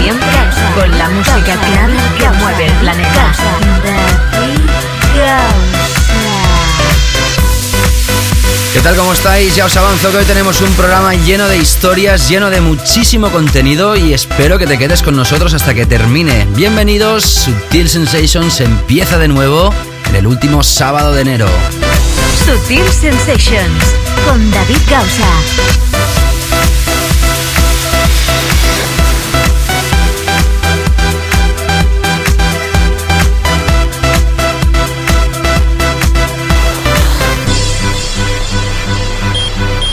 Siempre con la música clara que mueve el planeta. ¿Qué tal? ¿Cómo estáis? Ya os avanzo que hoy tenemos un programa lleno de historias, lleno de muchísimo contenido y espero que te quedes con nosotros hasta que termine. Bienvenidos, Sutil Sensations empieza de nuevo en el último sábado de enero. Sutil Sensations con David Gausa.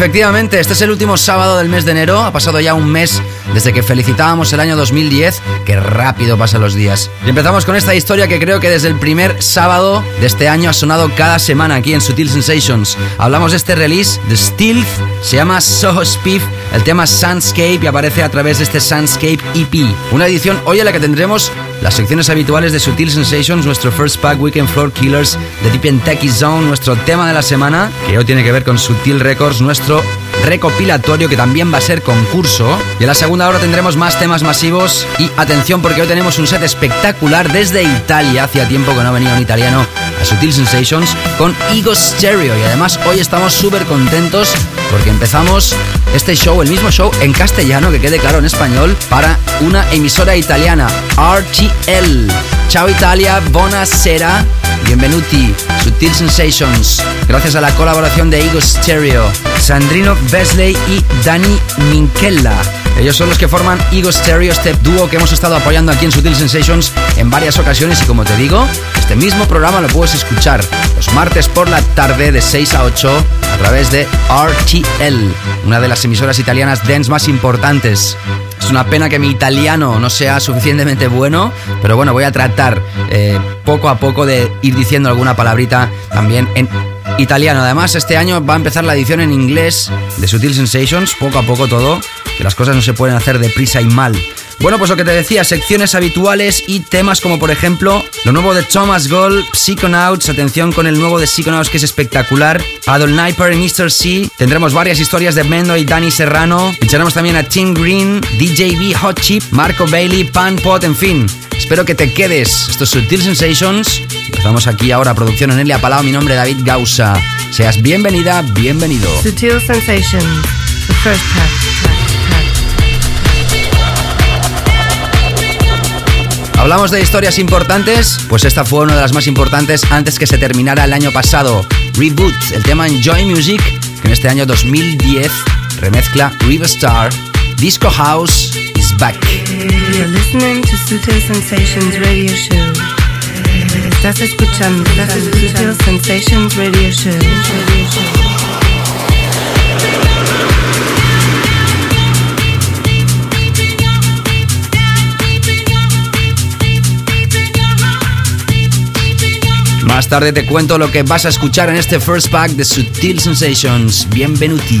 Efectivamente, este es el último sábado del mes de enero. Ha pasado ya un mes desde que felicitábamos el año 2010. Qué rápido pasan los días. Y empezamos con esta historia que creo que desde el primer sábado de este año ha sonado cada semana aquí en Sutil Sensations. Hablamos de este release de Stealth. Se llama Soho Spiff. El tema Soundscape y aparece a través de este Soundscape EP. Una edición hoy en la que tendremos las secciones habituales de Sutil Sensations, nuestro First Pack Weekend Floor Killers, de Deep and Techie Zone, nuestro tema de la semana, que hoy tiene que ver con Sutil Records, nuestro recopilatorio que también va a ser concurso. Y en la segunda hora tendremos más temas masivos y atención porque hoy tenemos un set espectacular desde Italia. Hacía tiempo que no venía un italiano a Sutil Sensations con Ego Stereo. Y además hoy estamos súper contentos porque empezamos este show, el mismo show en castellano, que quede claro en español, para una emisora italiana, RTL. Ciao Italia, buonasera, benvenuti, Sutil Sensations. Gracias a la colaboración de Ego Stereo, Sandrino Besley y Dani Minchella. Ellos son los que forman Ego Stereo, este dúo que hemos estado apoyando aquí en Sutil Sensations en varias ocasiones y como te digo, este mismo programa lo puedes escuchar los martes por la tarde de 6 a 8 a través de RTL, una de las emisoras italianas dance más importantes. Es una pena que mi italiano no sea suficientemente bueno, pero bueno, voy a tratar eh, poco a poco de ir diciendo alguna palabrita también en italiano. Además, este año va a empezar la edición en inglés de Sutil Sensations, poco a poco todo, que las cosas no se pueden hacer deprisa y mal. Bueno, pues lo que te decía, secciones habituales y temas como por ejemplo lo nuevo de Thomas Gold, Psychonauts, atención con el nuevo de Psychonauts que es espectacular, Adol Sniper y Mr. C, tendremos varias historias de Mendo y Danny Serrano, pincharemos también a Tim Green, DJB Hot Chip, Marco Bailey, Pan Pot, en fin. Espero que te quedes. Esto es Sutil Sensations. Empezamos aquí ahora, producción en Elia Palau, mi nombre es David Gausa. Seas bienvenida, bienvenido. Sutil Sensations, the first. Hablamos de historias importantes, pues esta fue una de las más importantes antes que se terminara el año pasado. Reboot, el tema Enjoy Music, que en este año 2010 remezcla River Star, Disco House is back. You're listening to Radio Show. Estás Sensations. Tarde te cuento lo que vas a escuchar en este first pack de Sutil Sensations. Bienvenuti.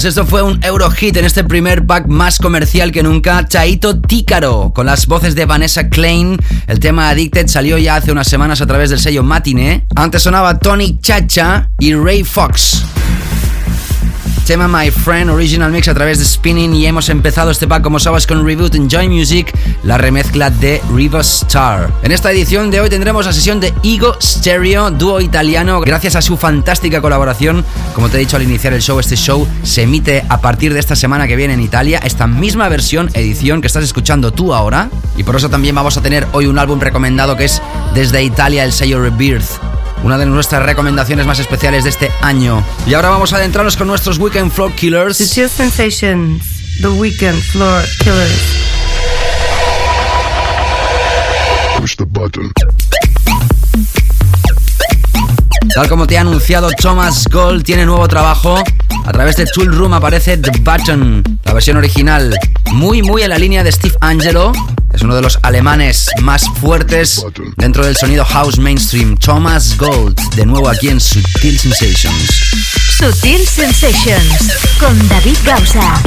dudas, esto fue un Eurohit en este primer pack más comercial que nunca. Chaito Tícaro, con las voces de Vanessa Klein. El tema Addicted salió ya hace unas semanas a través del sello Matine. Antes sonaba Tony Chacha y Ray Fox tema My Friend Original Mix a través de Spinning y hemos empezado este pack como sabes con Reboot Enjoy Music, la remezcla de Riva Star. En esta edición de hoy tendremos la sesión de Ego Stereo, dúo italiano, gracias a su fantástica colaboración. Como te he dicho al iniciar el show, este show se emite a partir de esta semana que viene en Italia, esta misma versión, edición que estás escuchando tú ahora. Y por eso también vamos a tener hoy un álbum recomendado que es desde Italia el sello Rebirth una de nuestras recomendaciones más especiales de este año. Y ahora vamos a adentrarnos con nuestros Weekend Floor Killers. Sutil Sensations, The Weekend Floor Killers. Tal como te ha anunciado Thomas Gold, tiene nuevo trabajo. A través de Tool Room aparece The Button, la versión original, muy muy en la línea de Steve Angelo. Es uno de los alemanes más fuertes dentro del sonido house mainstream. Thomas Gold, de nuevo aquí en Sutil Sensations. Sutil Sensations, con David Gausa.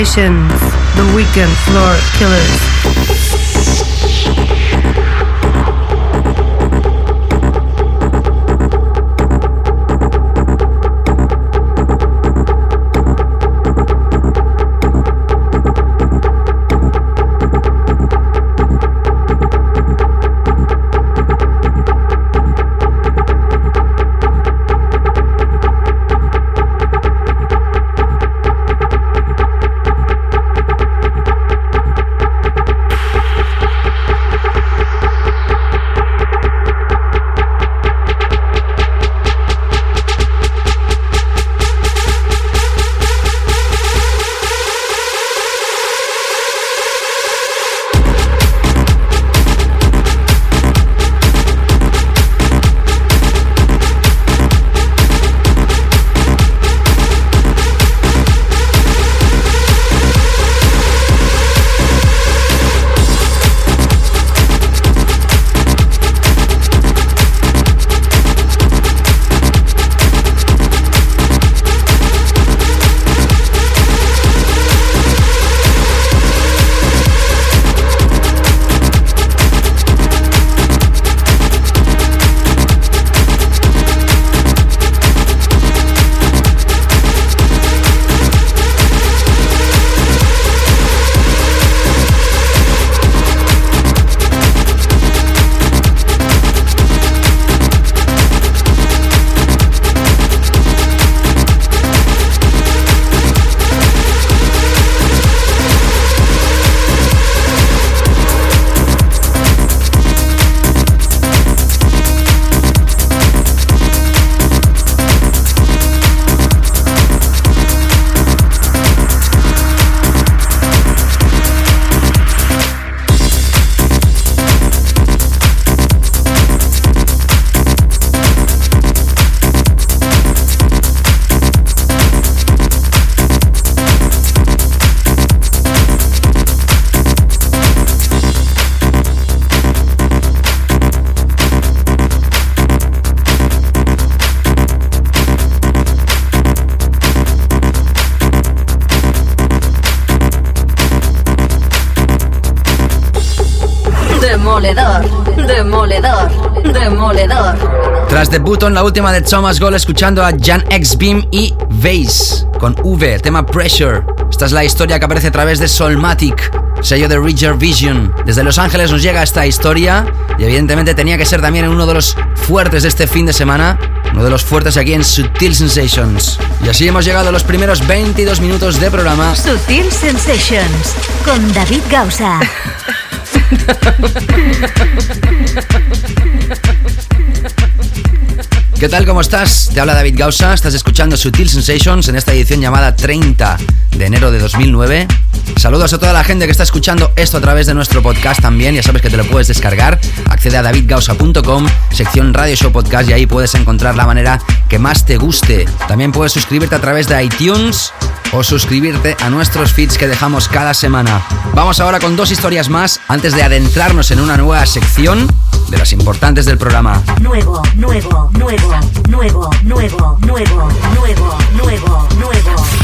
The Weekend Floor Killers. Debut en la última de Thomas Gold, escuchando a Jan X Beam y Vase con V, el tema Pressure. Esta es la historia que aparece a través de Solmatic, sello de Ridger Vision. Desde Los Ángeles nos llega esta historia y evidentemente tenía que ser también uno de los fuertes de este fin de semana, uno de los fuertes aquí en Sutil Sensations. Y así hemos llegado a los primeros 22 minutos de programa. Sutil Sensations con David Gausa. ¿Qué tal? ¿Cómo estás? Te habla David Gausa, estás escuchando Sutil Sensations en esta edición llamada 30 de enero de 2009. Saludos a toda la gente que está escuchando esto a través de nuestro podcast también, ya sabes que te lo puedes descargar. Accede a davidgausa.com, sección Radio Show Podcast y ahí puedes encontrar la manera que más te guste. También puedes suscribirte a través de iTunes o suscribirte a nuestros feeds que dejamos cada semana. Vamos ahora con dos historias más antes de adentrarnos en una nueva sección de las importantes del programa. Nuevo, nuevo, nuevo, nuevo, nuevo, nuevo, nuevo, nuevo, nuevo.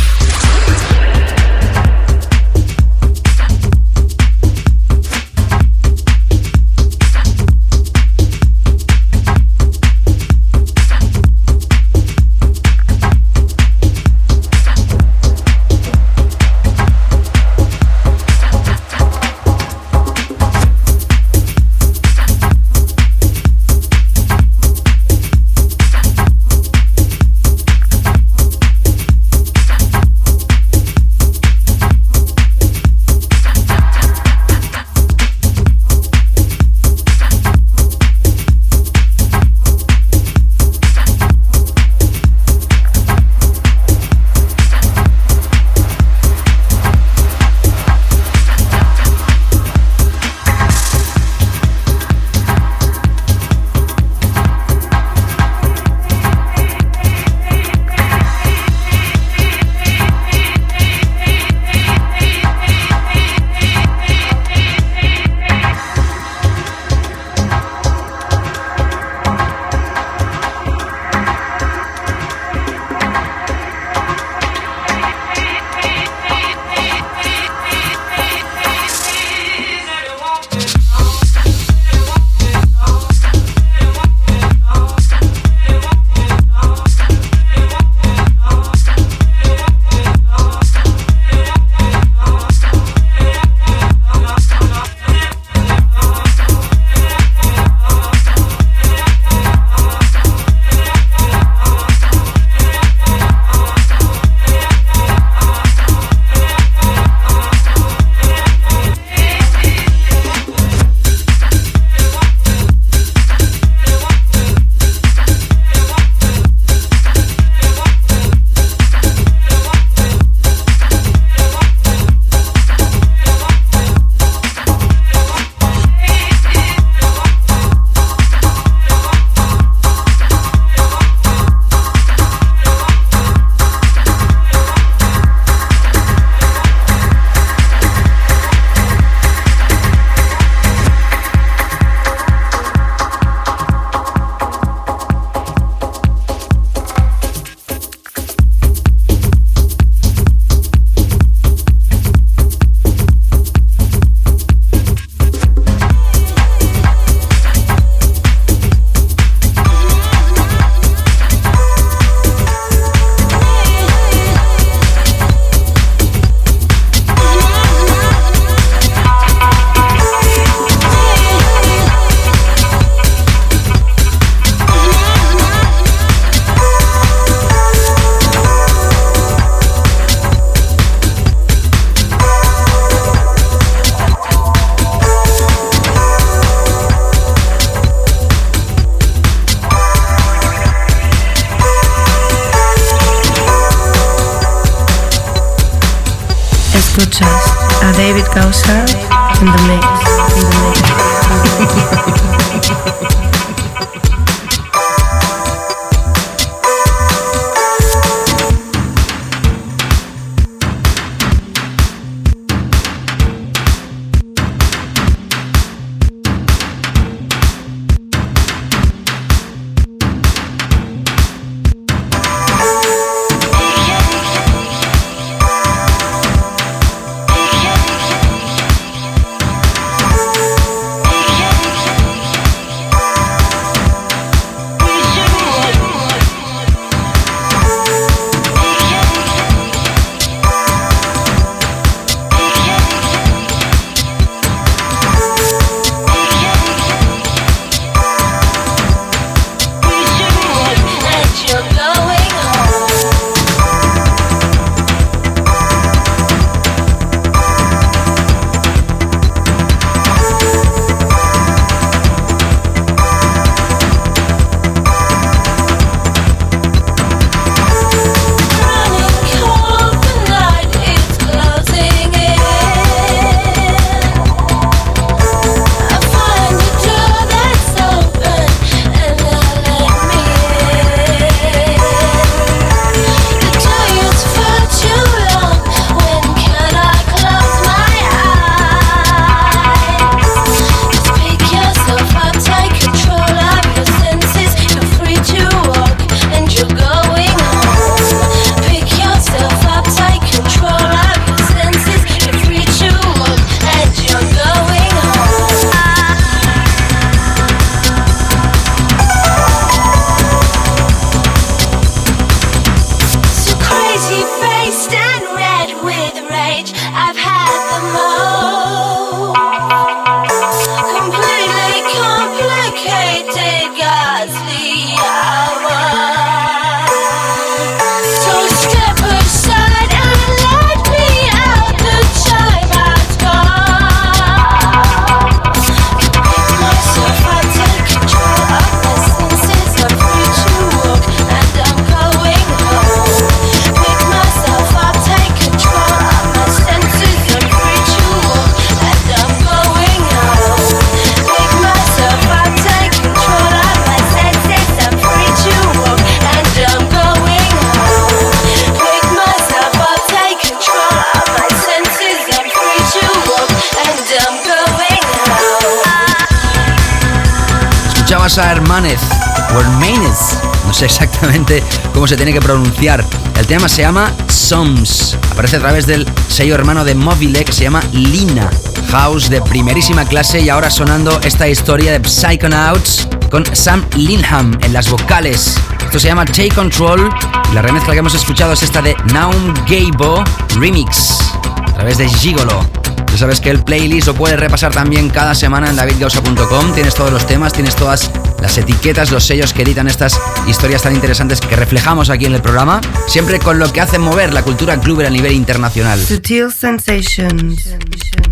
Se tiene que pronunciar. El tema se llama Soms, aparece a través del sello hermano de Mobile que se llama Lina. House de primerísima clase y ahora sonando esta historia de Psychonauts con Sam Linham en las vocales. Esto se llama Take Control y la remezcla que hemos escuchado es esta de Naum Gabo Remix a través de Gigolo. Ya sabes que el playlist lo puedes repasar también cada semana en davidgausa.com. Tienes todos los temas, tienes todas las etiquetas, los sellos que editan estas historias tan interesantes que reflejamos aquí en el programa, siempre con lo que hace mover la cultura club a nivel internacional. Sutil Sensations,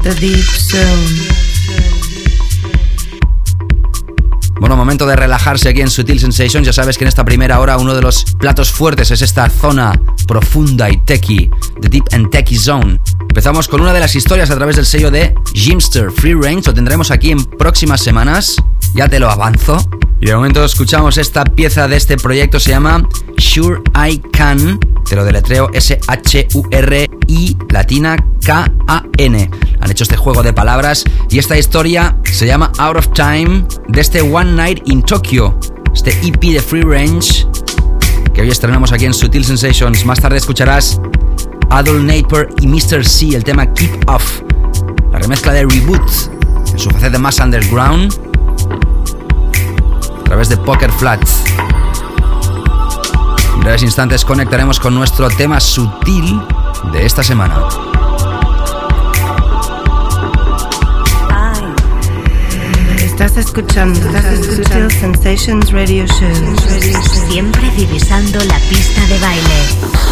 The Deep Zone. Bueno, momento de relajarse aquí en Sutil Sensations. Ya sabes que en esta primera hora uno de los platos fuertes es esta zona profunda y techy, The Deep and Techy Zone. Empezamos con una de las historias a través del sello de Jimster Free Range. Lo tendremos aquí en próximas semanas. Ya te lo avanzo. Y de momento escuchamos esta pieza de este proyecto, se llama Sure I Can. Te lo deletreo S-H-U-R-I latina K-A-N. Han hecho este juego de palabras y esta historia se llama Out of Time de este One Night in Tokyo. Este EP de Free Range que hoy estrenamos aquí en Sutil Sensations. Más tarde escucharás Adol Naper y Mr. C, el tema Keep Off. La remezcla de Reboot en su faceta más underground a través de Poker Flats. En breves instantes conectaremos con nuestro tema sutil de esta semana. Estás escuchando, Estás escuchando Sensations Radio Show. Siempre divisando la pista de baile.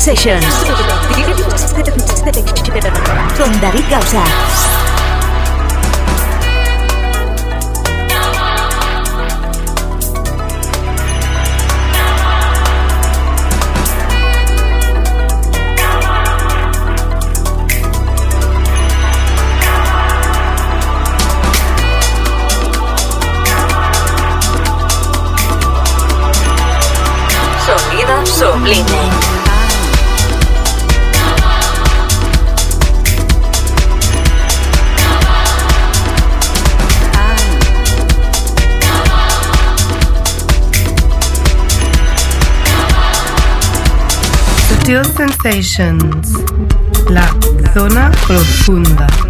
Sutil Sutil Sensations. La zona profunda.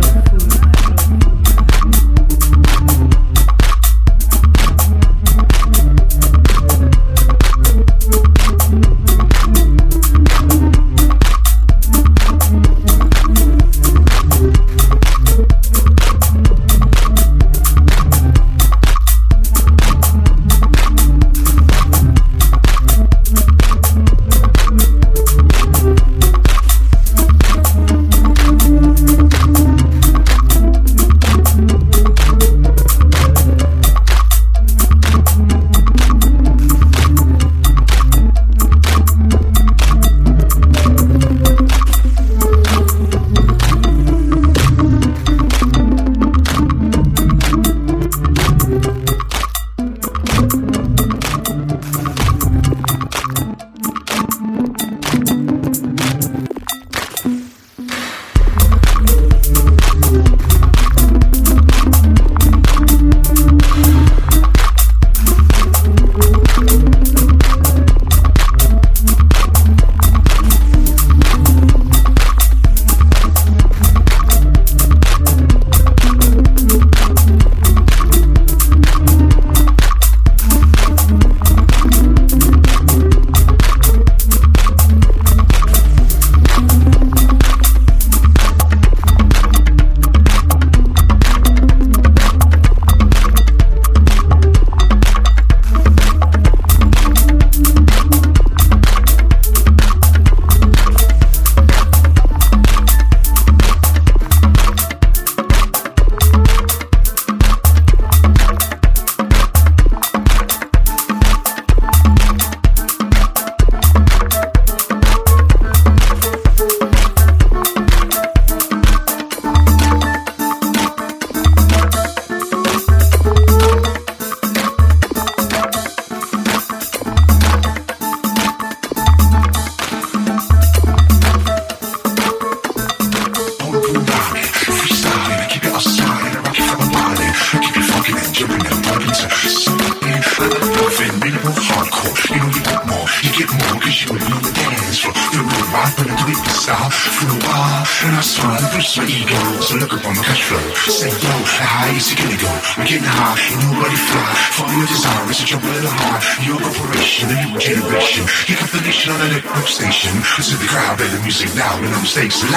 mistakes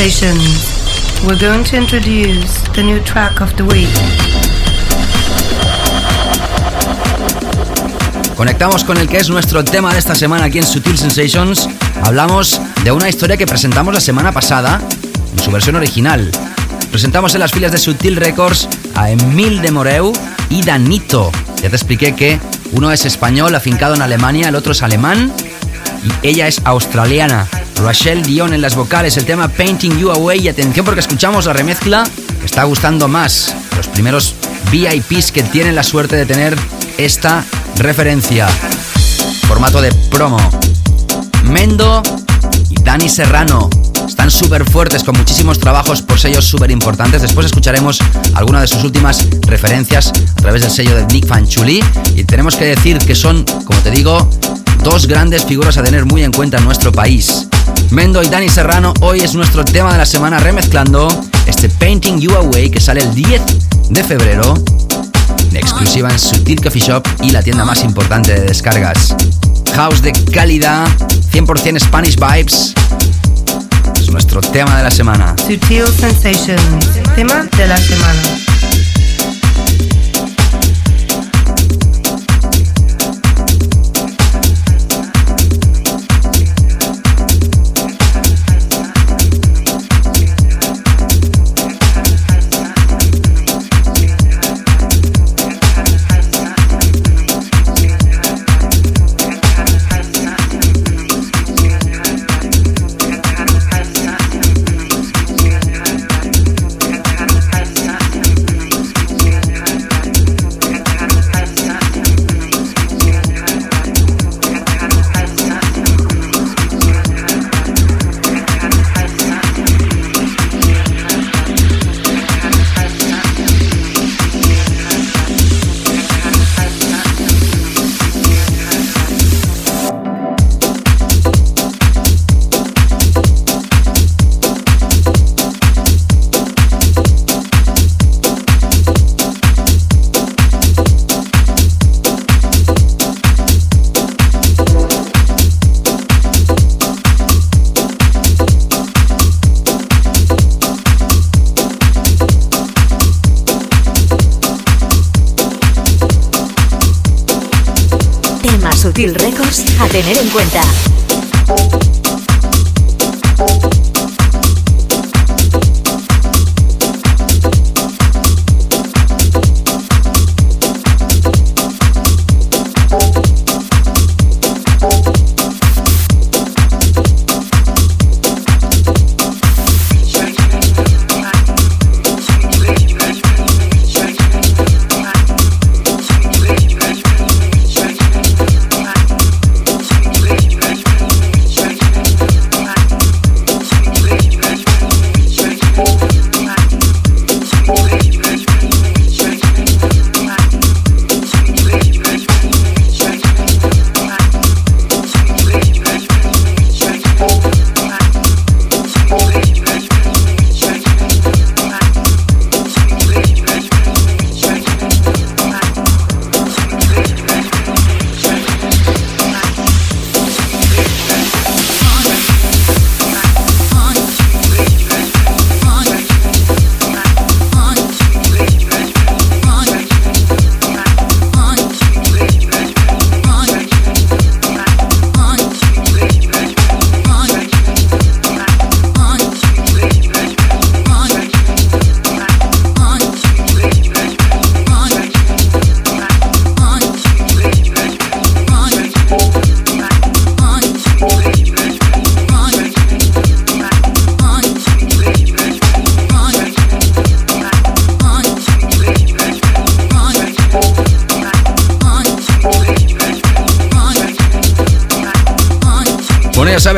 Sensations. We're going to introduce the new track of the week. Conectamos con el que es nuestro tema de esta semana aquí en Sutil Sensations. Hablamos de una historia que presentamos la semana pasada en su versión original. Presentamos en las filas de Sutil Records a Emil de Moreu y Danito. Ya te expliqué que uno es español afincado en Alemania, el otro es alemán y ella es australiana. Rachel Dion en las vocales, el tema Painting You Away y atención porque escuchamos la remezcla que está gustando más. Los primeros VIPs que tienen la suerte de tener esta referencia. Formato de promo. Mendo y Dani Serrano. Están súper fuertes con muchísimos trabajos por sellos súper importantes. Después escucharemos alguna de sus últimas referencias a través del sello de Nick Fanchuli. Y tenemos que decir que son, como te digo, dos grandes figuras a tener muy en cuenta en nuestro país. Mendo y Dani Serrano hoy es nuestro tema de la semana remezclando este Painting You Away que sale el 10 de febrero exclusiva en Sutil Coffee Shop y la tienda más importante de descargas. House de calidad, 100% Spanish Vibes. Es nuestro tema de la semana. Sutil Sensations, tema de la semana. Tener en cuenta.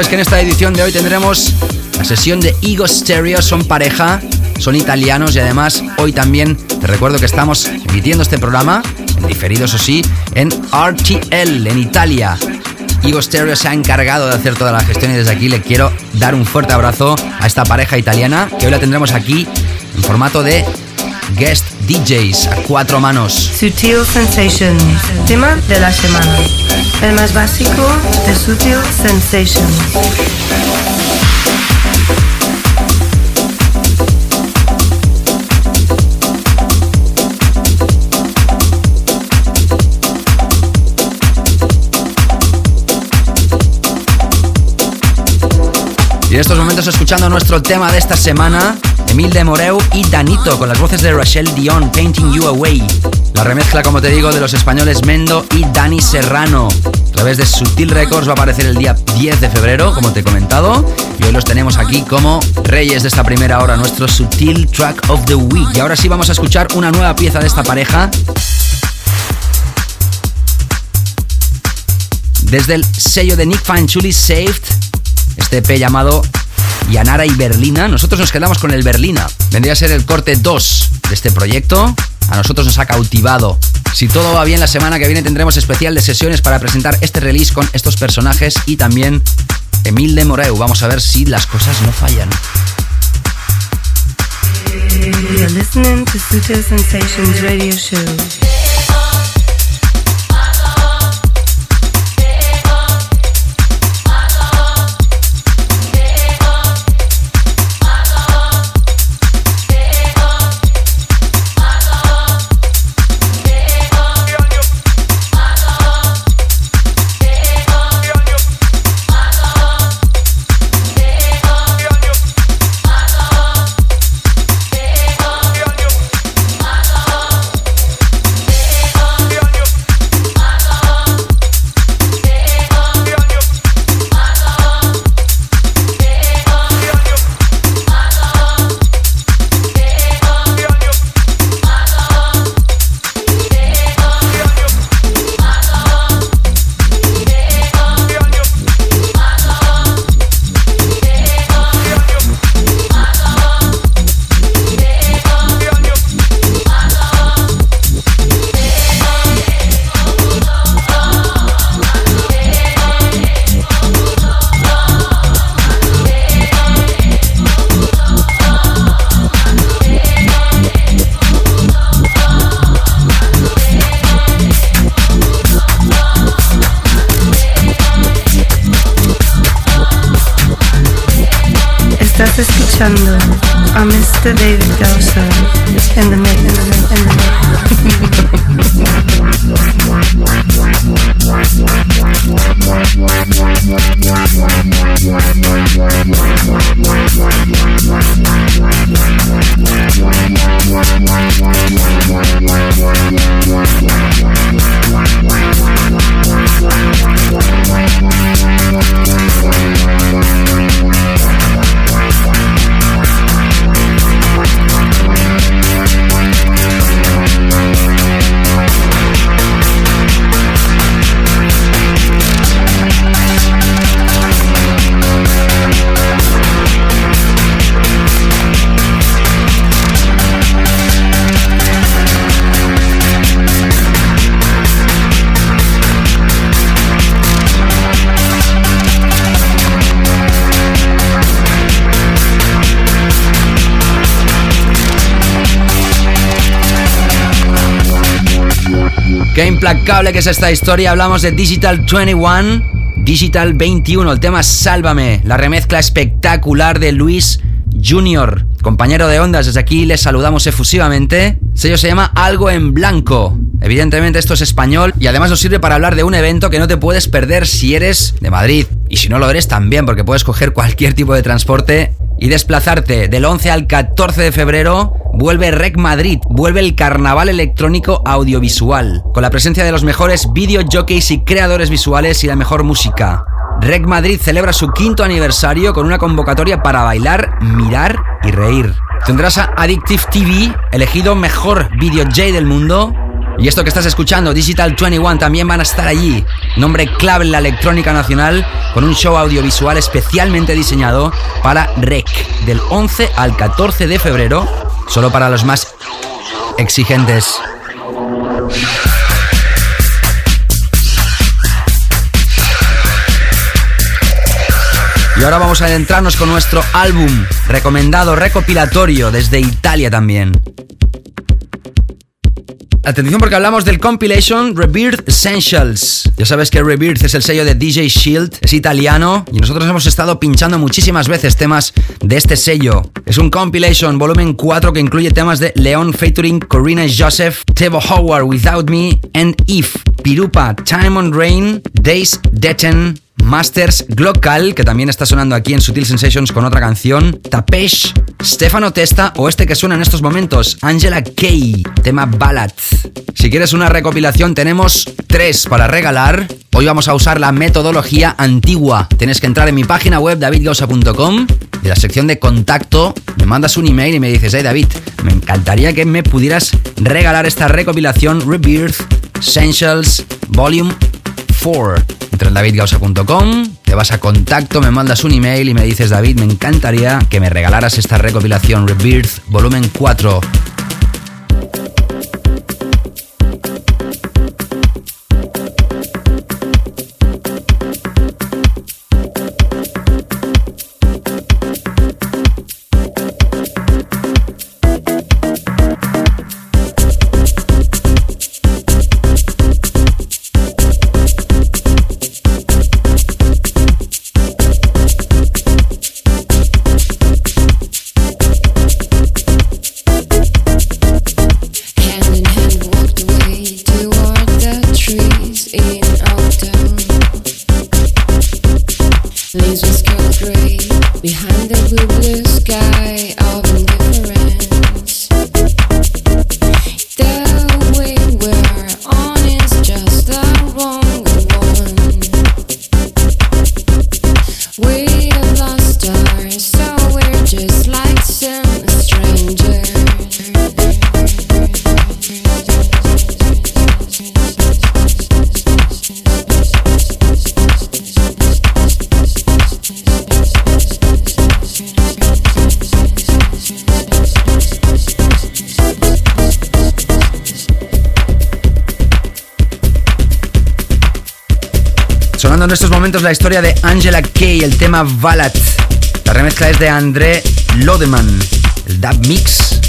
Sabes que en esta edición de hoy tendremos la sesión de Ego Stereo, son pareja, son italianos y además hoy también te recuerdo que estamos emitiendo este programa, en diferido eso sí, en RTL, en Italia. Ego Stereo se ha encargado de hacer toda la gestión y desde aquí le quiero dar un fuerte abrazo a esta pareja italiana que hoy la tendremos aquí en formato de guest DJs a cuatro manos. Sutil Sensations, tema de la semana. El más básico de Sutil Sensations. Y en estos momentos escuchando nuestro tema de esta semana, Emil de Moreu y Danito con las voces de Rachel Dion, Painting You Away. La remezcla, como te digo, de los españoles Mendo y Dani Serrano. A través de Sutil Records va a aparecer el día 10 de febrero, como te he comentado. Y hoy los tenemos aquí como reyes de esta primera hora, nuestro Sutil Track of the Week. Y ahora sí vamos a escuchar una nueva pieza de esta pareja. Desde el sello de Nick Fanchuli Saved este EP llamado Yanara y Berlina. Nosotros nos quedamos con el Berlina. Vendría a ser el corte 2 de este proyecto. A nosotros nos ha cautivado. Si todo va bien, la semana que viene tendremos especial de sesiones para presentar este release con estos personajes y también Emil de Moreu. Vamos a ver si las cosas no fallan. pensando miss Mr. David Dawson in the mix, in the mix. Qué implacable que es esta historia. Hablamos de Digital 21, Digital 21, el tema Sálvame, la remezcla espectacular de Luis Junior, compañero de ondas. Desde aquí les saludamos efusivamente. Sello se llama Algo en Blanco. Evidentemente esto es español y además nos sirve para hablar de un evento que no te puedes perder si eres de Madrid. Y si no lo eres también, porque puedes coger cualquier tipo de transporte y desplazarte del 11 al 14 de febrero. Vuelve Rec Madrid, vuelve el carnaval electrónico audiovisual, con la presencia de los mejores video jockeys y creadores visuales y la mejor música. Rec Madrid celebra su quinto aniversario con una convocatoria para bailar, mirar y reír. Tendrás a Addictive TV, elegido mejor video J del mundo, y esto que estás escuchando, Digital 21, también van a estar allí. Nombre clave en la electrónica nacional, con un show audiovisual especialmente diseñado para REC, del 11 al 14 de febrero, solo para los más exigentes. Y ahora vamos a adentrarnos con nuestro álbum recomendado recopilatorio desde Italia también. Atención porque hablamos del compilation Rebirth Essentials. Ya sabes que Rebirth es el sello de DJ Shield, es italiano y nosotros hemos estado pinchando muchísimas veces temas de este sello. Es un compilation volumen 4 que incluye temas de Leon featuring Corina Joseph, Tevo Howard Without Me and If, Pirupa, Time on Rain, Days Detten, Masters Glocal, que también está sonando aquí en Sutil Sensations con otra canción, Tapesh, Stefano Testa o este que suena en estos momentos, Angela Kay, tema Ballad. Si quieres una recopilación, tenemos tres para regalar. Hoy vamos a usar la metodología antigua. Tienes que entrar en mi página web davidgausa.com. De la sección de contacto, me mandas un email y me dices, hey David, me encantaría que me pudieras regalar esta recopilación Rebirth Essentials Volume 4. Entra en davidgausa.com te vas a contacto, me mandas un email y me dices, David, me encantaría que me regalaras esta recopilación Rebirth Volumen 4. Momentos la historia de Angela Kay, el tema Ballad. La remezcla es de André Lodeman, el dub mix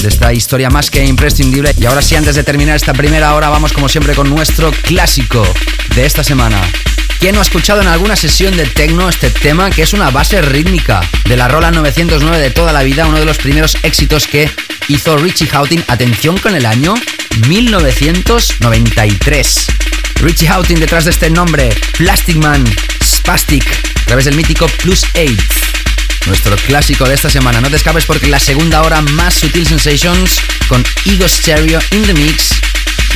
de esta historia más que imprescindible. Y ahora sí, antes de terminar esta primera hora, vamos como siempre con nuestro clásico de esta semana. ¿Quién no ha escuchado en alguna sesión de techno este tema que es una base rítmica de la rola 909 de toda la vida, uno de los primeros éxitos que hizo Richie Houghton, atención con el año 1993. Richie Houghton detrás de este nombre, Plastic Man, Spastic, a través del mítico Plus 8. Nuestro clásico de esta semana. No te escapes porque la segunda hora más Sutil Sensations con Ego Stereo in the Mix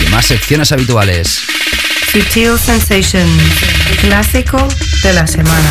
y más secciones habituales. Sutil Sensations, clásico de la semana.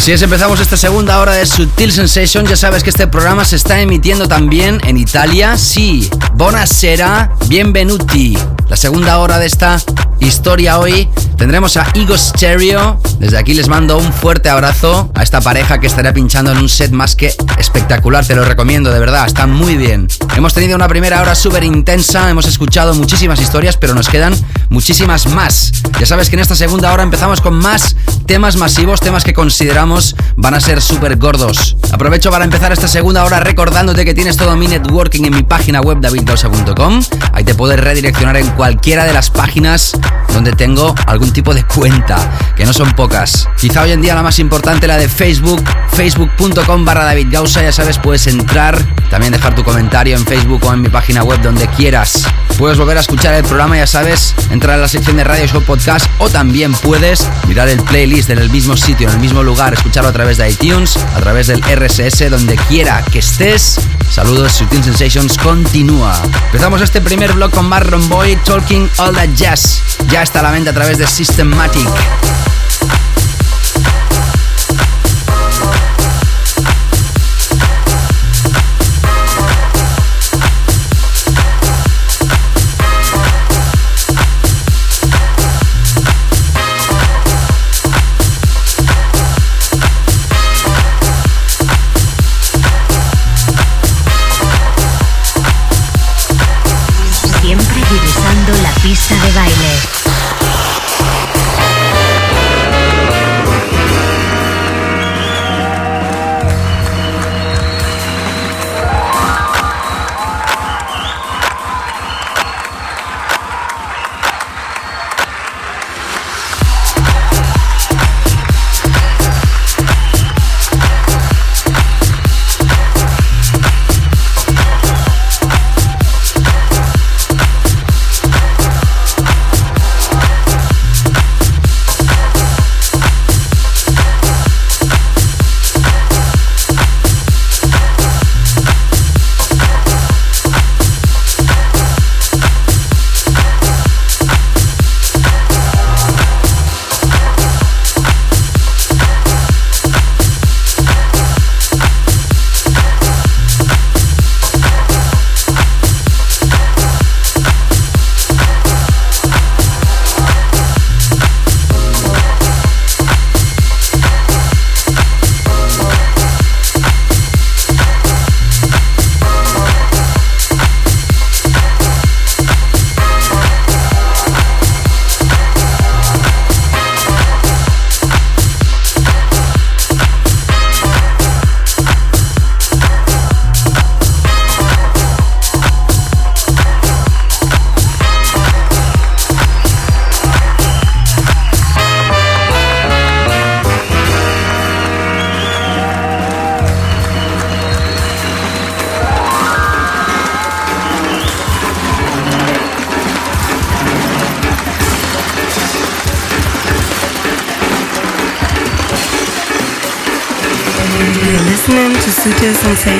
Si es, empezamos esta segunda hora de Sutil Sensation. Ya sabes que este programa se está emitiendo también en Italia. Sí, buonasera, bienvenuti. La segunda hora de esta historia hoy. Tendremos a Ego Stereo. Desde aquí les mando un fuerte abrazo a esta pareja que estará pinchando en un set más que espectacular. Te lo recomiendo, de verdad, está muy bien. Hemos tenido una primera hora súper intensa, hemos escuchado muchísimas historias, pero nos quedan muchísimas más. Ya sabes que en esta segunda hora empezamos con más temas masivos, temas que consideramos van a ser súper gordos. Aprovecho para empezar esta segunda hora recordándote que tienes todo mi networking en mi página web davidgausa.com. Ahí te puedes redireccionar en cualquiera de las páginas donde tengo algún tipo de cuenta, que no son pocas. Quizá hoy en día la más importante, la de Facebook, facebook.com barra David ya sabes, puedes entrar, también dejar tu comentario en Facebook o en mi página web donde quieras. Puedes volver a escuchar el programa, ya sabes, entrar a la sección de Radio Show Podcast o también puedes mirar el playlist en el mismo sitio, en el mismo lugar, escucharlo a través de iTunes, a través del RSS, donde quiera que estés. Saludos, Sutil Sensations continúa. Empezamos este primer blog con Marlon Boy, Talking All That Jazz. Ya está a la venta a través de Systematic.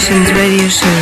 Sensations Radio Show.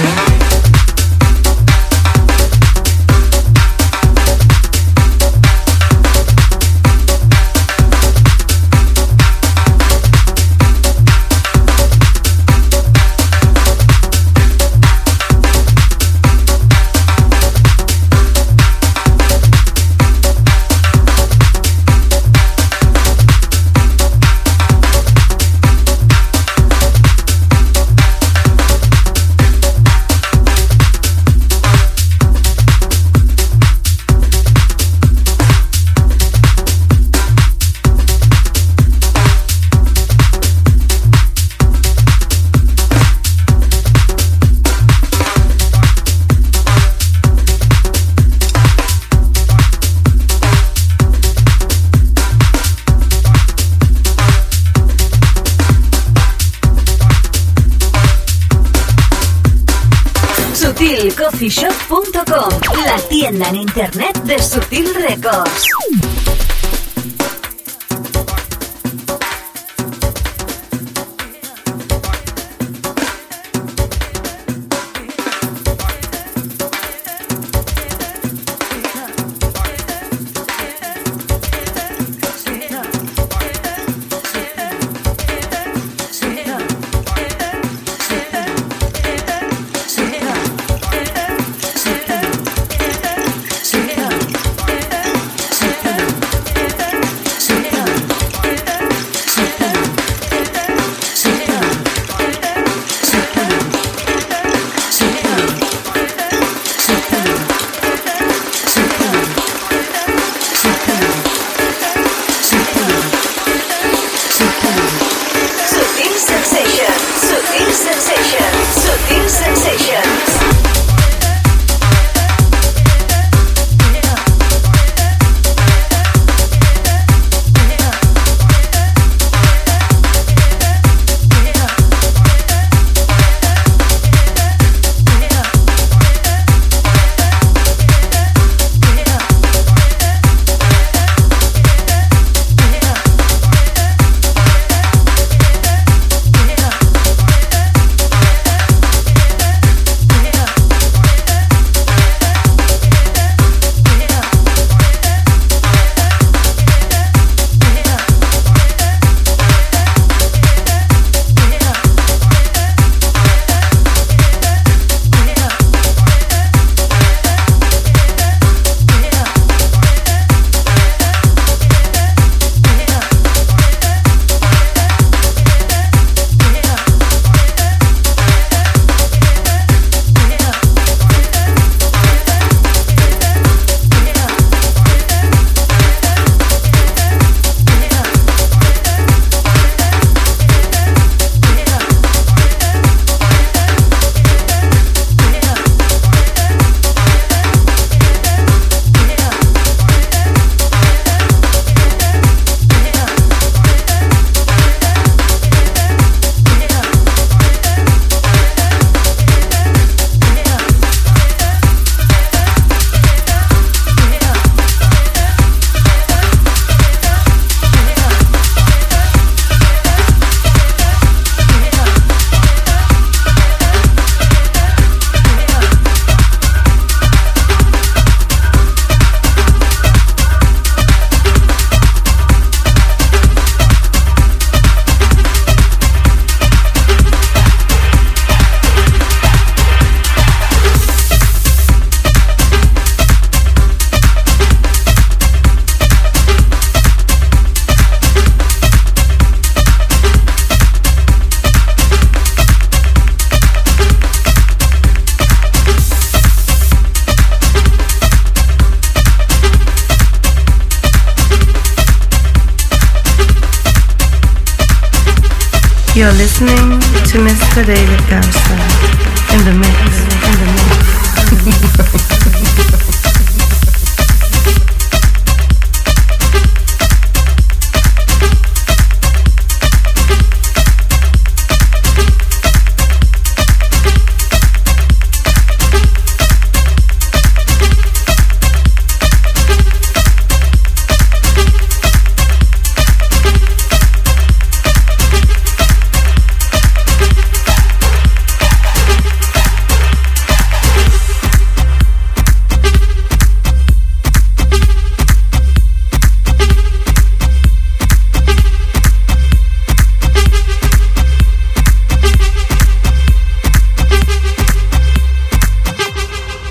David Garza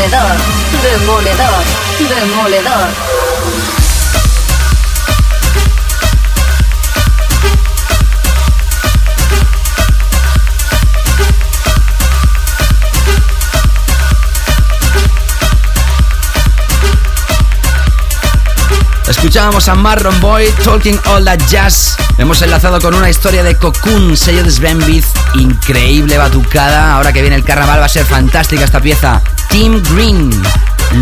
Demoledor, demoledor, demoledor. Escuchábamos a Marron Boy Talking All That Jazz. Hemos enlazado con una historia de Cocoon, sello de Sven. Increíble batucada. Ahora que viene el carnaval va a ser fantástica esta pieza. Team Green,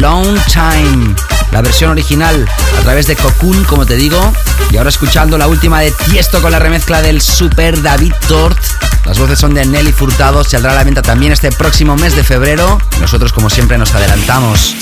Long Time. La versión original a través de Cocoon, como te digo. Y ahora escuchando la última de Tiesto con la remezcla del Super David Tort. Las voces son de Nelly Furtado. Saldrá a la venta también este próximo mes de febrero. Nosotros, como siempre, nos adelantamos.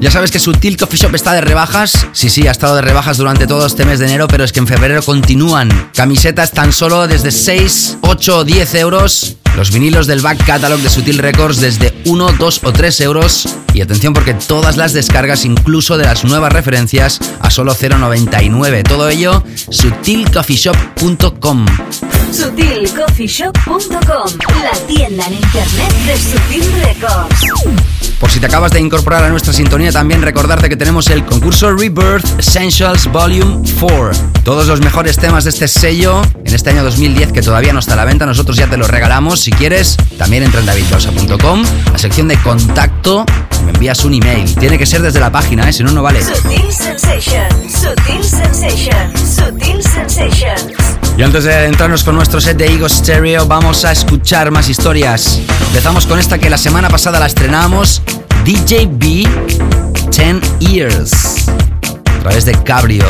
Ya sabes que Sutil Coffee Shop está de rebajas. Sí, sí, ha estado de rebajas durante todo este mes de enero, pero es que en febrero continúan. Camisetas tan solo desde 6, 8 o 10 euros. Los vinilos del back catalog de Sutil Records desde 1, 2 o 3 euros. Y atención porque todas las descargas, incluso de las nuevas referencias, a solo 0,99. Todo ello, sutilcoffeeshop.com. Sutilcoffeeshop.com, la tienda en internet de Sutil Records. Por si te acabas de incorporar a nuestra sintonía, también recordarte que tenemos el concurso Rebirth Essentials Volume 4. Todos los mejores temas de este sello en este año 2010 que todavía no está a la venta, nosotros ya te los regalamos. Si quieres, también entra en davidrosa.com, la sección de contacto, me envías un email. Tiene que ser desde la página, ¿eh? si no, no vale. Sutil Sensation, Sutil Sensation, Sutil Sensations. Y antes de adentrarnos con nuestro set de Ego Stereo, vamos a escuchar más historias. Empezamos con esta que la semana pasada la estrenamos, DJ B 10 Years, a través de Cabrio.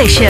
Sutil Sensations con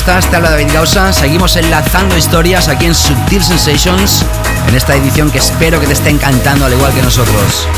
estás? Te habla David Gausa. Seguimos enlazando historias aquí en Subtil Sensations, en esta edición que espero que te esté encantando al igual que nosotros.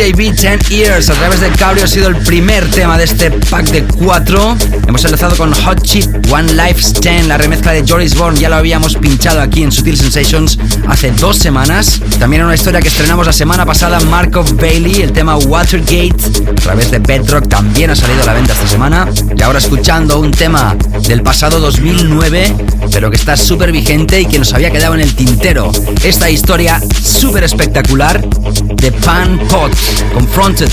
DJB 10 Years a través de Cabrio ha sido el primer tema de este pack de cuatro. Hemos enlazado con Hot Chip One Life Stand, la remezcla de Joris Bourne. Ya lo habíamos pinchado aquí en Sutil Sensations hace dos semanas. También una historia que estrenamos la semana pasada, Markov Bailey, el tema Watergate a través de Bedrock también ha salido a la venta esta semana. Y ahora escuchando un tema del pasado 2009, pero que está súper vigente y que nos había quedado en el tintero. Esta historia súper espectacular de Pan Pot, Confronted,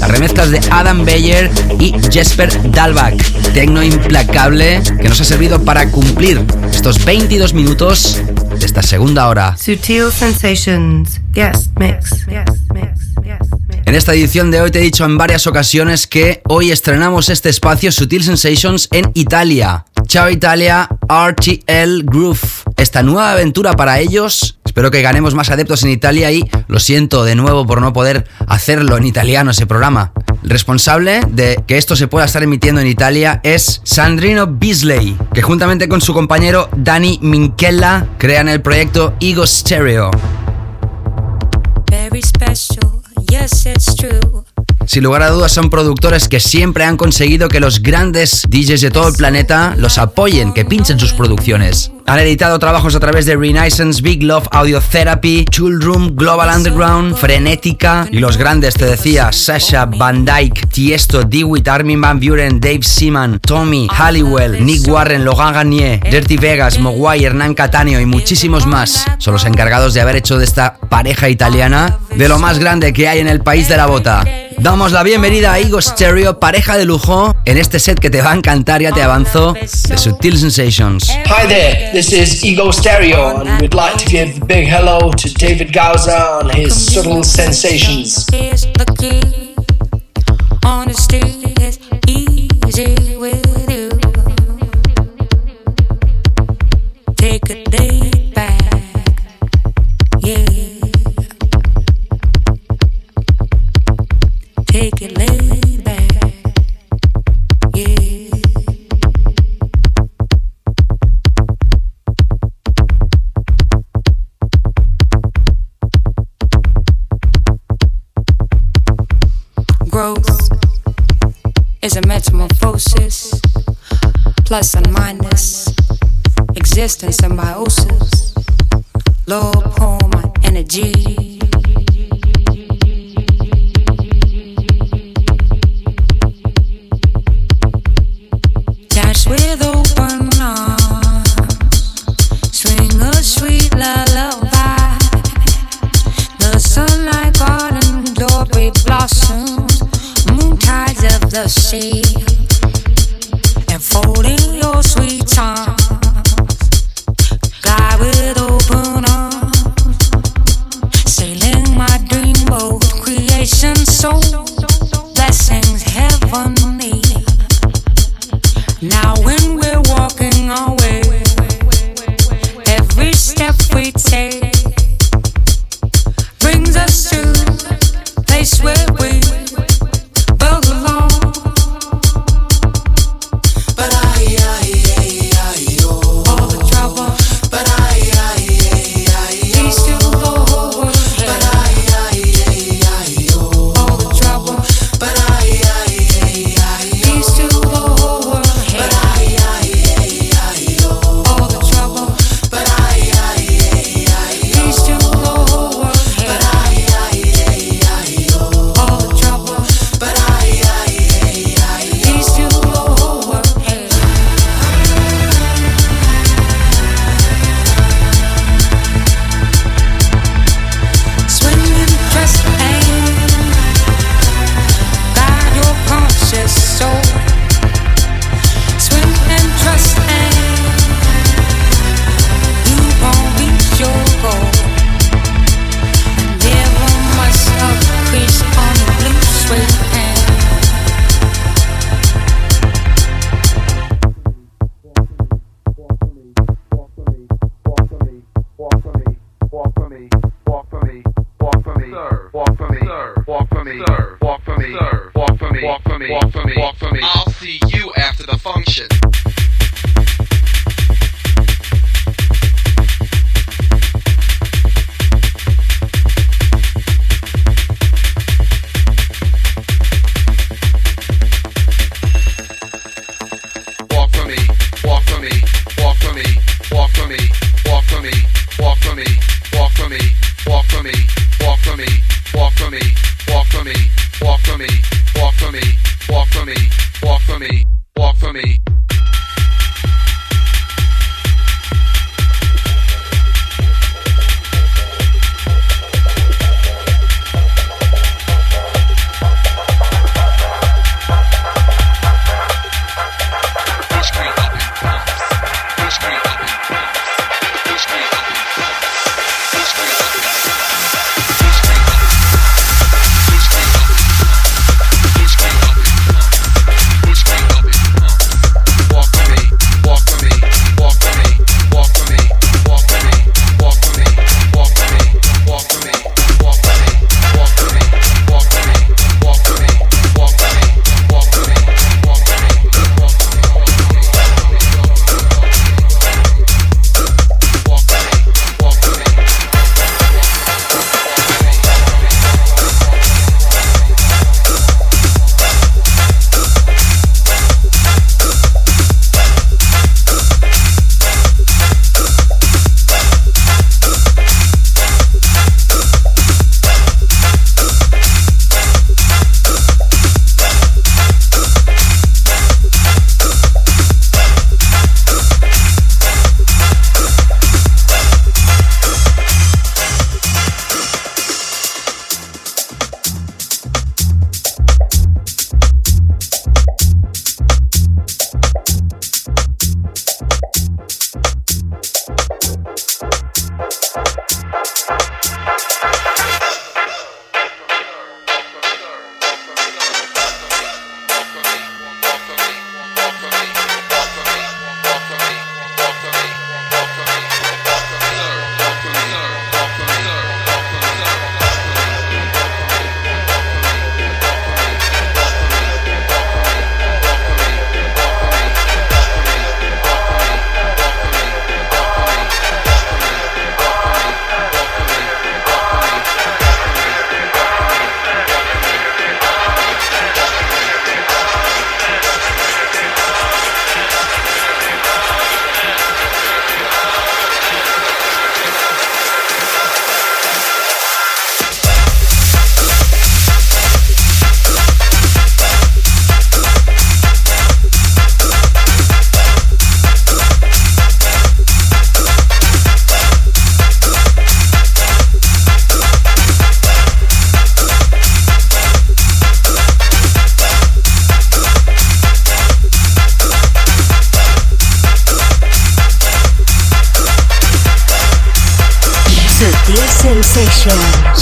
las remezclas de Adam Beyer y Jesper Dalbach. Tecno implacable que nos ha servido para cumplir estos 22 minutos de esta segunda hora. Sutil Sensations, guest mix. En esta edición de hoy te he dicho en varias ocasiones que hoy estrenamos este espacio Sutil Sensations en Italia. Chao Italia, RTL Groove. Esta nueva aventura para ellos. Espero que ganemos más adeptos en Italia y lo siento de nuevo por no poder hacerlo en italiano ese programa. El responsable de que esto se pueda estar emitiendo en Italia es Sandrino Beasley, que juntamente con su compañero Dani Minchella crean el proyecto Ego Stereo. Sin lugar a dudas son productores que siempre han conseguido que los grandes DJs de todo el planeta los apoyen, que pinchen sus producciones. Han editado trabajos a través de Renaissance, Big Love, Audio Therapy, Tool Room, Global Underground, Frenética y los grandes, te decía, Sasha, Van Dyke, Tiesto, DeWitt, Armin Van Buren, Dave Seaman, Tommy, Halliwell, Nick Warren, Logan Garnier, Dirty Vegas, Mogwai, Hernán Cataneo y muchísimos más son los encargados de haber hecho de esta pareja italiana de lo más grande que hay en el país de la bota. Damos la bienvenida a Ego Stereo, pareja de lujo, en este set que te va a encantar, ya te avanzo, de Sutil Sensations. Hi there, this is Ego Stereo, and we'd like to give a big hello to David Gauza on his subtle sensations. Honesty is easy with is a metamorphosis, plus and minus, existence symbiosis, low poem energy. Dash with open arms, swing a sweet lullaby. The sunlight garden doorway blossoms, the sea, enfolding your sweet charms. Glide with open arms, sailing my dream boat, creation so blessings heavenly. Now when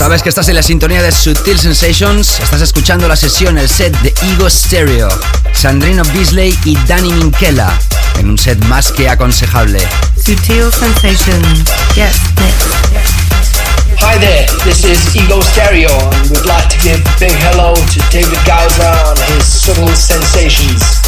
Sabes que estás en la sintonía de Sutil Sensations. Estás escuchando la sesión, el set de Ego Stereo, Sandrino Beasley y Danny Minkela, en un set más que aconsejable. Sutil Sensations. Yes, next. Hi there, this is Ego Stereo, and we'd like to give a big hello to David Gauza on his Subtle Sensations.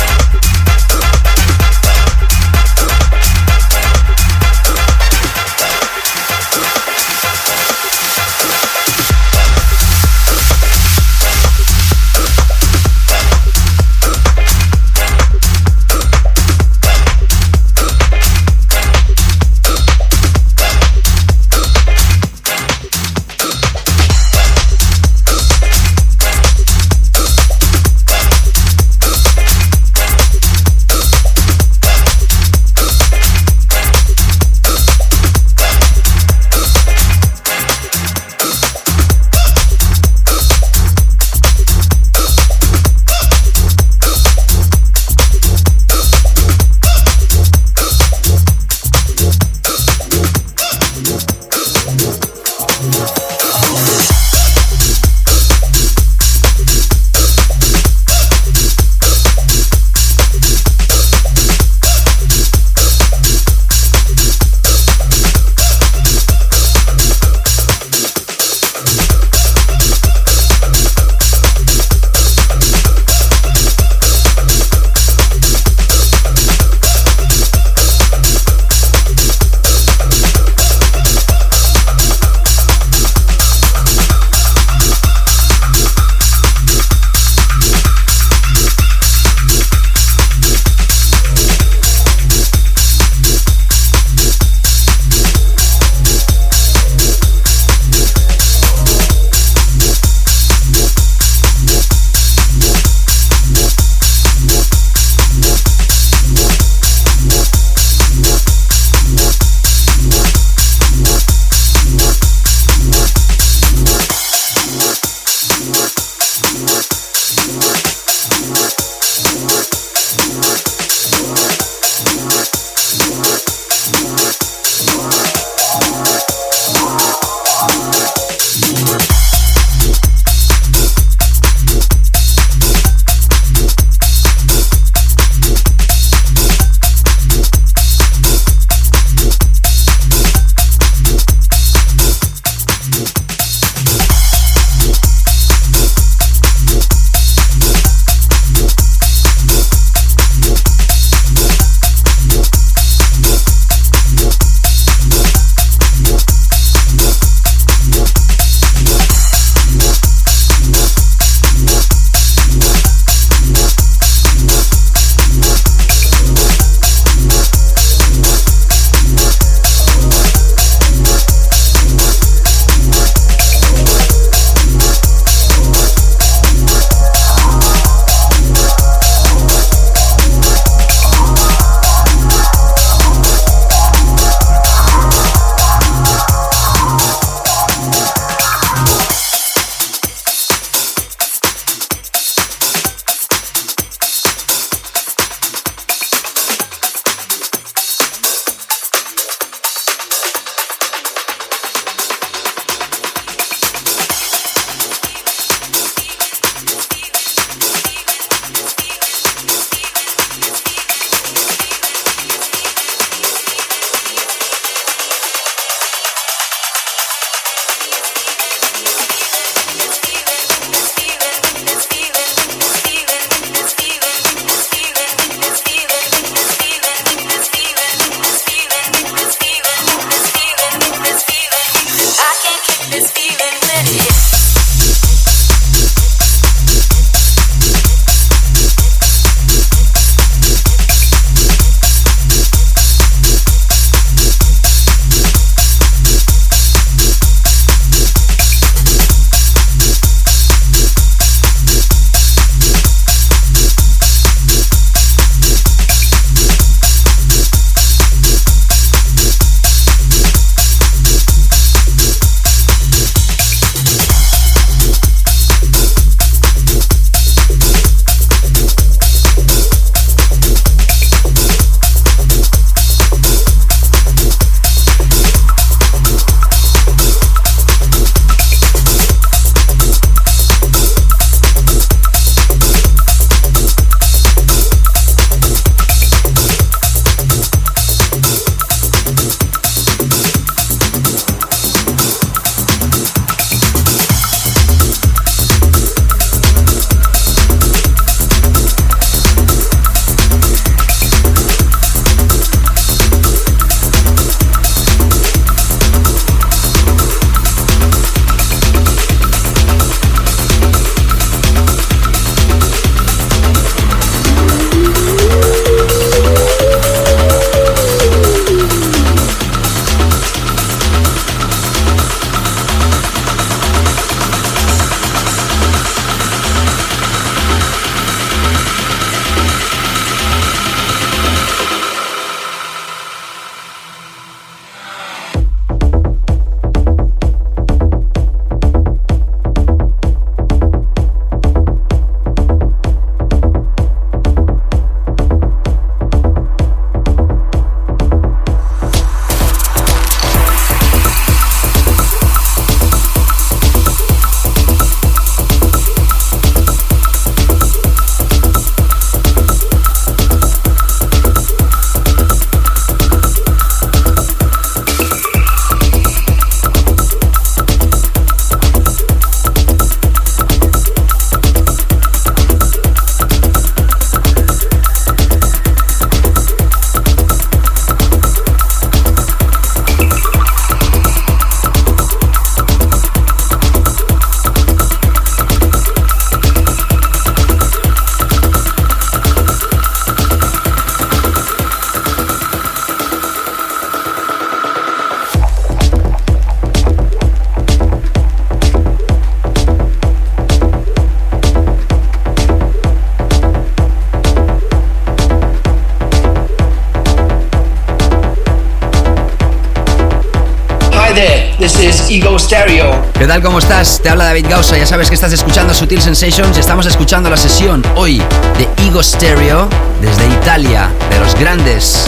¿Cómo estás? Te habla David Gausa. Ya sabes que estás escuchando Sutil Sensations estamos escuchando la sesión hoy de Ego Stereo desde Italia, de los grandes.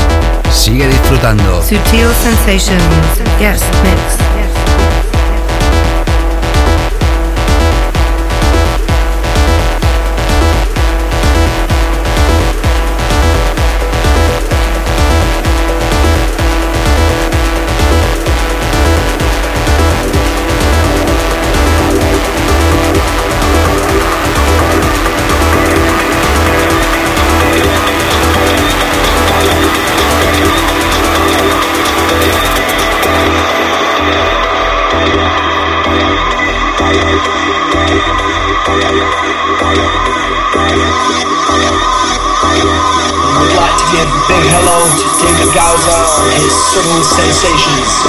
Sigue disfrutando. Sutil Sensations. Yes, mix. Sensations.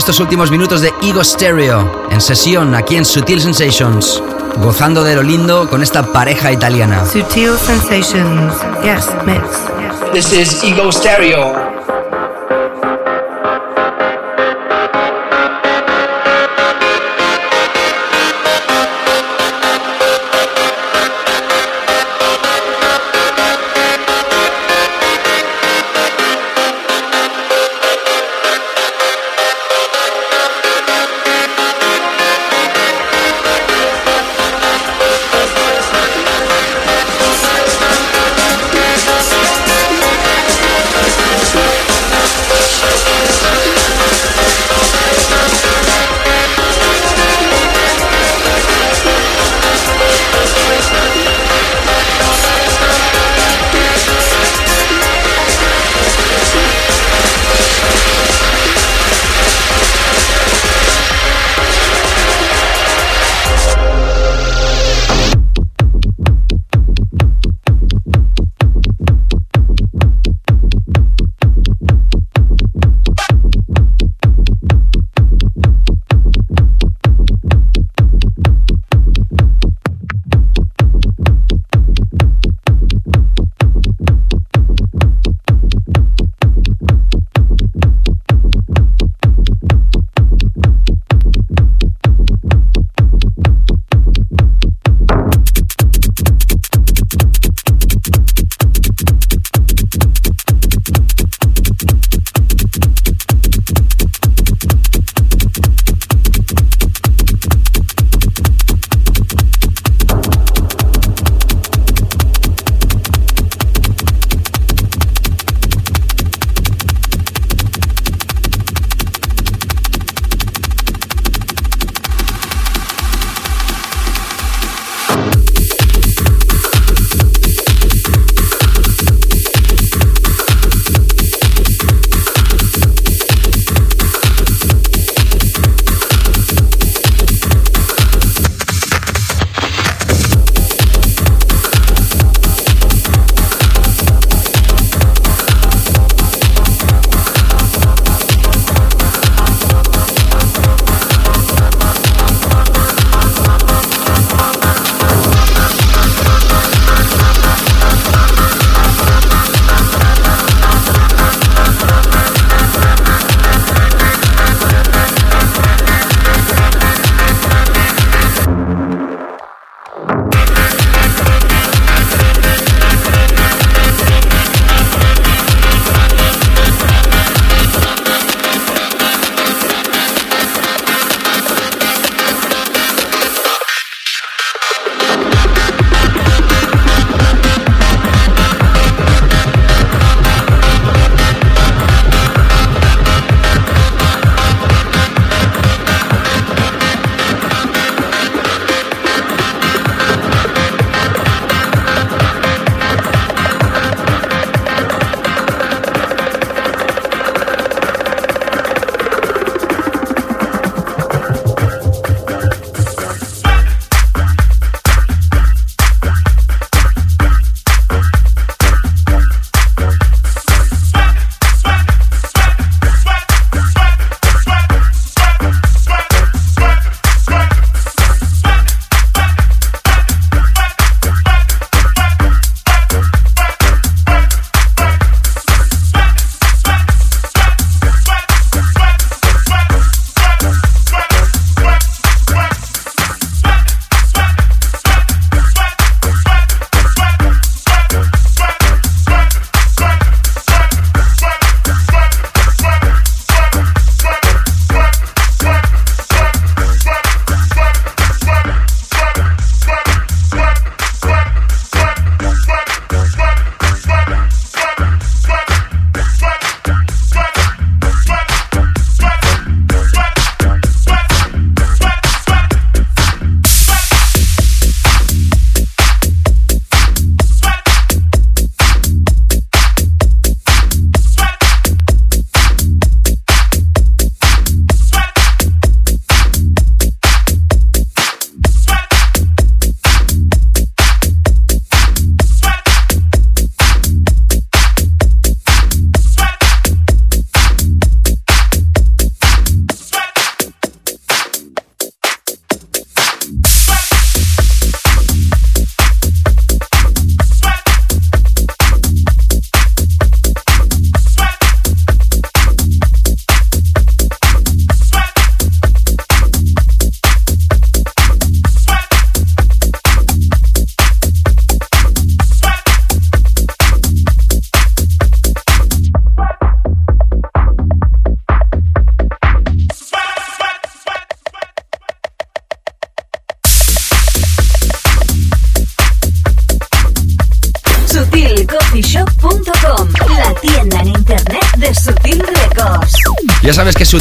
Estos últimos minutos de Ego Stereo en sesión aquí en Sutil Sensations, gozando de lo lindo con esta pareja italiana. Sutil Sensations. Yes, mix. This is Ego Stereo.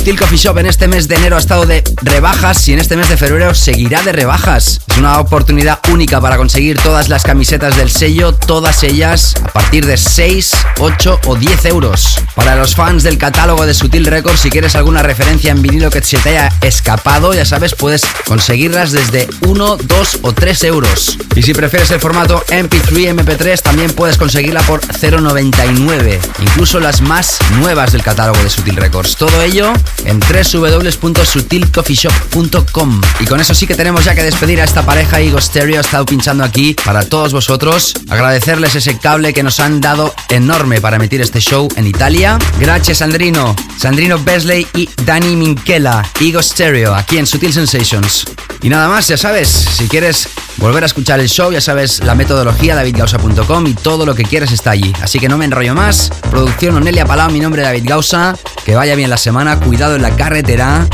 Sutil Coffee Shop en este mes de enero ha estado de rebajas y en este mes de febrero seguirá de rebajas. Es una oportunidad única para conseguir todas las camisetas del sello, todas ellas a partir de 6, 8 o 10 euros. Para los fans del catálogo de Sutil Records, si quieres alguna referencia en vinilo que se te haya escapado, ya sabes, puedes conseguirlas desde 1, 2 o 3 euros. Y si prefieres el formato MP3, MP3, también puedes conseguirla por 0,99. Incluso las más nuevas del catálogo de Sutil Records. Todo ello en www.sutilcoffeeshop.com. Y con eso sí que tenemos ya que despedir a esta pareja. Igo Stereo ha estado pinchando aquí para todos vosotros. Agradecerles ese cable que nos han dado enorme para emitir este show en Italia. Gracias, Sandrino. Sandrino Besley y Dani Minchela. Igo Stereo, aquí en Sutil Sensations. Y nada más, ya sabes, si quieres volver a escuchar el show, ya sabes la metodología davidgausa.com y todo lo que quieres está allí. Así que no me enrollo más. Producción Onelia Palau, mi nombre es David Gausa. Que vaya bien la semana, cuidado en la carretera.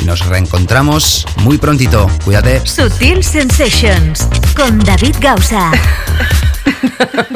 Y nos reencontramos muy prontito. Cuídate. Sutil Sensations con David Gausa.